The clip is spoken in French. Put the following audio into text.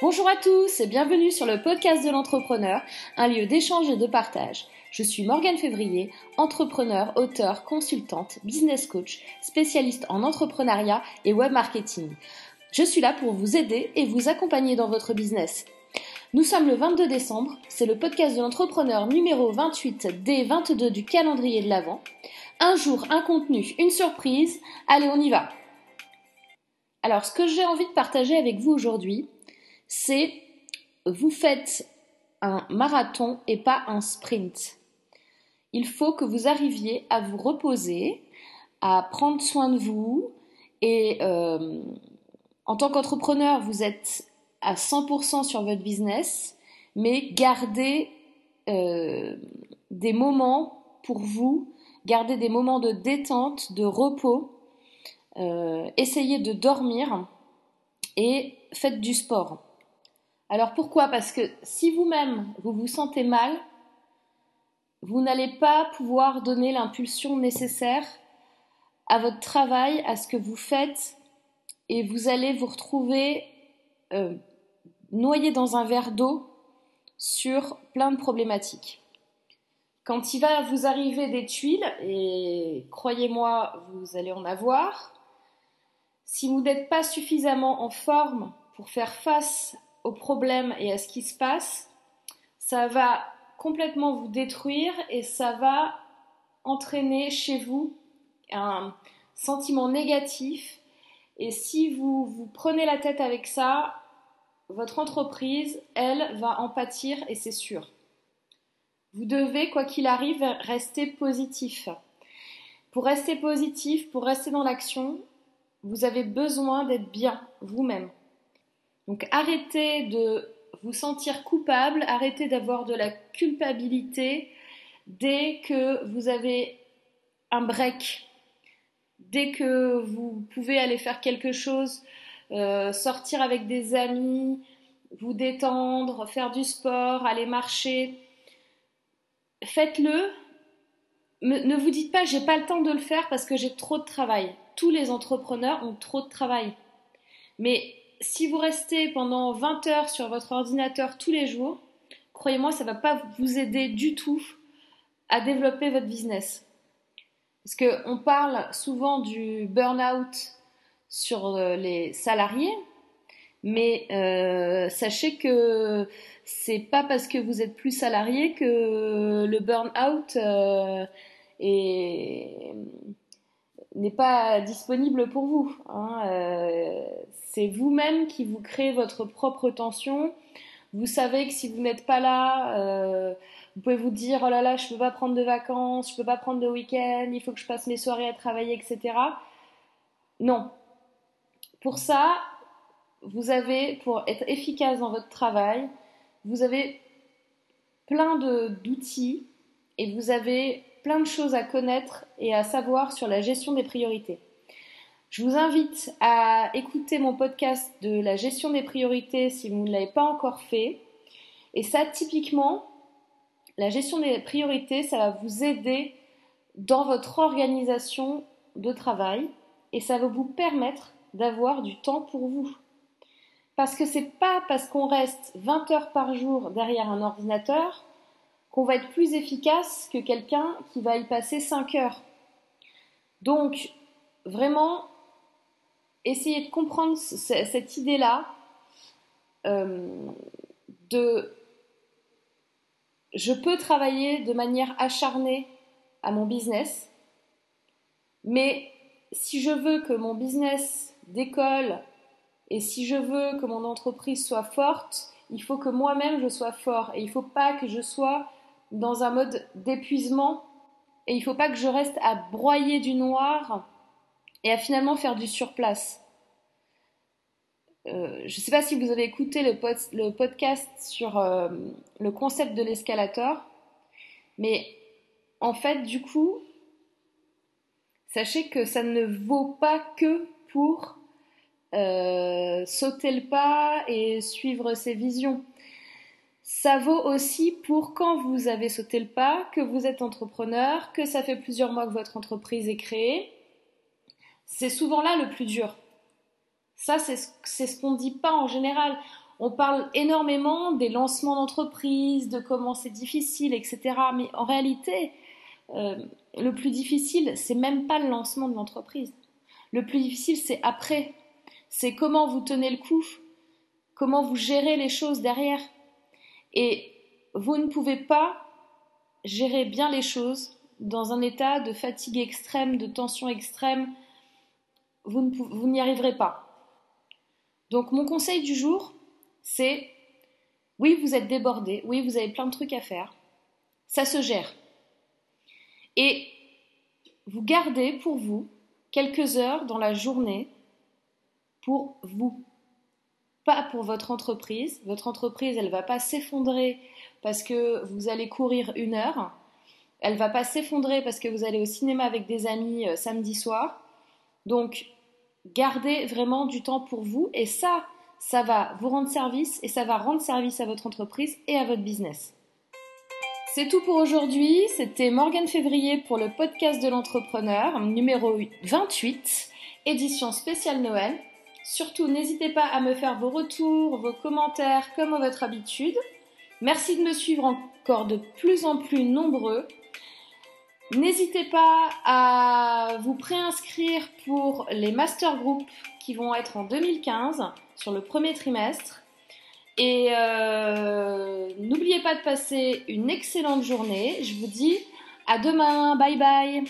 Bonjour à tous et bienvenue sur le podcast de l'entrepreneur, un lieu d'échange et de partage. Je suis Morgane Février, entrepreneur, auteur, consultante, business coach, spécialiste en entrepreneuriat et web marketing. Je suis là pour vous aider et vous accompagner dans votre business. Nous sommes le 22 décembre, c'est le podcast de l'entrepreneur numéro 28 des 22 du calendrier de l'Avent. Un jour, un contenu, une surprise. Allez, on y va. Alors, ce que j'ai envie de partager avec vous aujourd'hui, c'est vous faites un marathon et pas un sprint. Il faut que vous arriviez à vous reposer, à prendre soin de vous et euh, en tant qu'entrepreneur, vous êtes à 100% sur votre business, mais gardez euh, des moments pour vous, gardez des moments de détente, de repos, euh, essayez de dormir et faites du sport. Alors pourquoi? Parce que si vous-même, vous vous sentez mal, vous n'allez pas pouvoir donner l'impulsion nécessaire à votre travail, à ce que vous faites, et vous allez vous retrouver euh, noyé dans un verre d'eau sur plein de problématiques. Quand il va vous arriver des tuiles, et croyez-moi, vous allez en avoir, si vous n'êtes pas suffisamment en forme pour faire face aux problèmes et à ce qui se passe, ça va complètement vous détruire et ça va entraîner chez vous un sentiment négatif. Et si vous vous prenez la tête avec ça, votre entreprise, elle, va en pâtir et c'est sûr. Vous devez, quoi qu'il arrive, rester positif. Pour rester positif, pour rester dans l'action, vous avez besoin d'être bien vous-même. Donc arrêtez de vous sentir coupable, arrêtez d'avoir de la culpabilité dès que vous avez un break, dès que vous pouvez aller faire quelque chose, euh, sortir avec des amis, vous détendre, faire du sport, aller marcher. Faites-le. Ne vous dites pas j'ai pas le temps de le faire parce que j'ai trop de travail. Tous les entrepreneurs ont trop de travail. Mais si vous restez pendant 20 heures sur votre ordinateur tous les jours, croyez-moi, ça ne va pas vous aider du tout à développer votre business. Parce qu'on parle souvent du burn-out sur euh, les salariés, mais euh, sachez que c'est pas parce que vous êtes plus salarié que le burn-out euh, n'est pas disponible pour vous. Hein, c'est vous-même qui vous créez votre propre tension. Vous savez que si vous n'êtes pas là, euh, vous pouvez vous dire oh là là, je ne peux pas prendre de vacances, je ne peux pas prendre de week-end, il faut que je passe mes soirées à travailler, etc. Non. Pour ça, vous avez, pour être efficace dans votre travail, vous avez plein d'outils et vous avez plein de choses à connaître et à savoir sur la gestion des priorités. Je vous invite à écouter mon podcast de la gestion des priorités si vous ne l'avez pas encore fait. Et ça, typiquement, la gestion des priorités, ça va vous aider dans votre organisation de travail et ça va vous permettre d'avoir du temps pour vous. Parce que c'est pas parce qu'on reste 20 heures par jour derrière un ordinateur qu'on va être plus efficace que quelqu'un qui va y passer 5 heures. Donc, vraiment, essayer de comprendre cette idée-là euh, de je peux travailler de manière acharnée à mon business, mais si je veux que mon business décolle et si je veux que mon entreprise soit forte, il faut que moi-même je sois fort et il ne faut pas que je sois dans un mode d'épuisement et il ne faut pas que je reste à broyer du noir et à finalement faire du surplace. Euh, je ne sais pas si vous avez écouté le, podcast sur euh, le concept de l'escalator, mais en fait, du coup, sachez que ça ne vaut pas que pour euh, sauter le pas et suivre ses visions. Ça vaut aussi pour quand vous avez sauté le pas, que vous êtes entrepreneur, que ça fait plusieurs mois que votre entreprise est créée, c'est souvent là le plus dur. Ça, c'est ce, qu'on ne dit pas en général. On parle énormément des lancements d'entreprise, de comment c'est difficile, etc. Mais en réalité, euh, le plus difficile, c'est même pas le lancement de l'entreprise. Le plus difficile, c'est après. C'est comment vous tenez le coup, comment vous gérez les choses derrière. Et vous ne pouvez pas gérer bien les choses dans un état de fatigue extrême, de tension extrême. Vous n'y arriverez pas. Donc mon conseil du jour, c'est oui, vous êtes débordé, oui, vous avez plein de trucs à faire. Ça se gère. Et vous gardez pour vous quelques heures dans la journée pour vous. Pas pour votre entreprise. Votre entreprise, elle va pas s'effondrer parce que vous allez courir une heure. Elle va pas s'effondrer parce que vous allez au cinéma avec des amis euh, samedi soir. Donc, gardez vraiment du temps pour vous et ça, ça va vous rendre service et ça va rendre service à votre entreprise et à votre business. C'est tout pour aujourd'hui. C'était Morgane Février pour le podcast de l'entrepreneur, numéro 28, édition spéciale Noël. Surtout, n'hésitez pas à me faire vos retours, vos commentaires comme à votre habitude. Merci de me suivre encore de plus en plus nombreux. N'hésitez pas à vous préinscrire pour les master groups qui vont être en 2015 sur le premier trimestre. Et euh, n'oubliez pas de passer une excellente journée. Je vous dis à demain. Bye bye.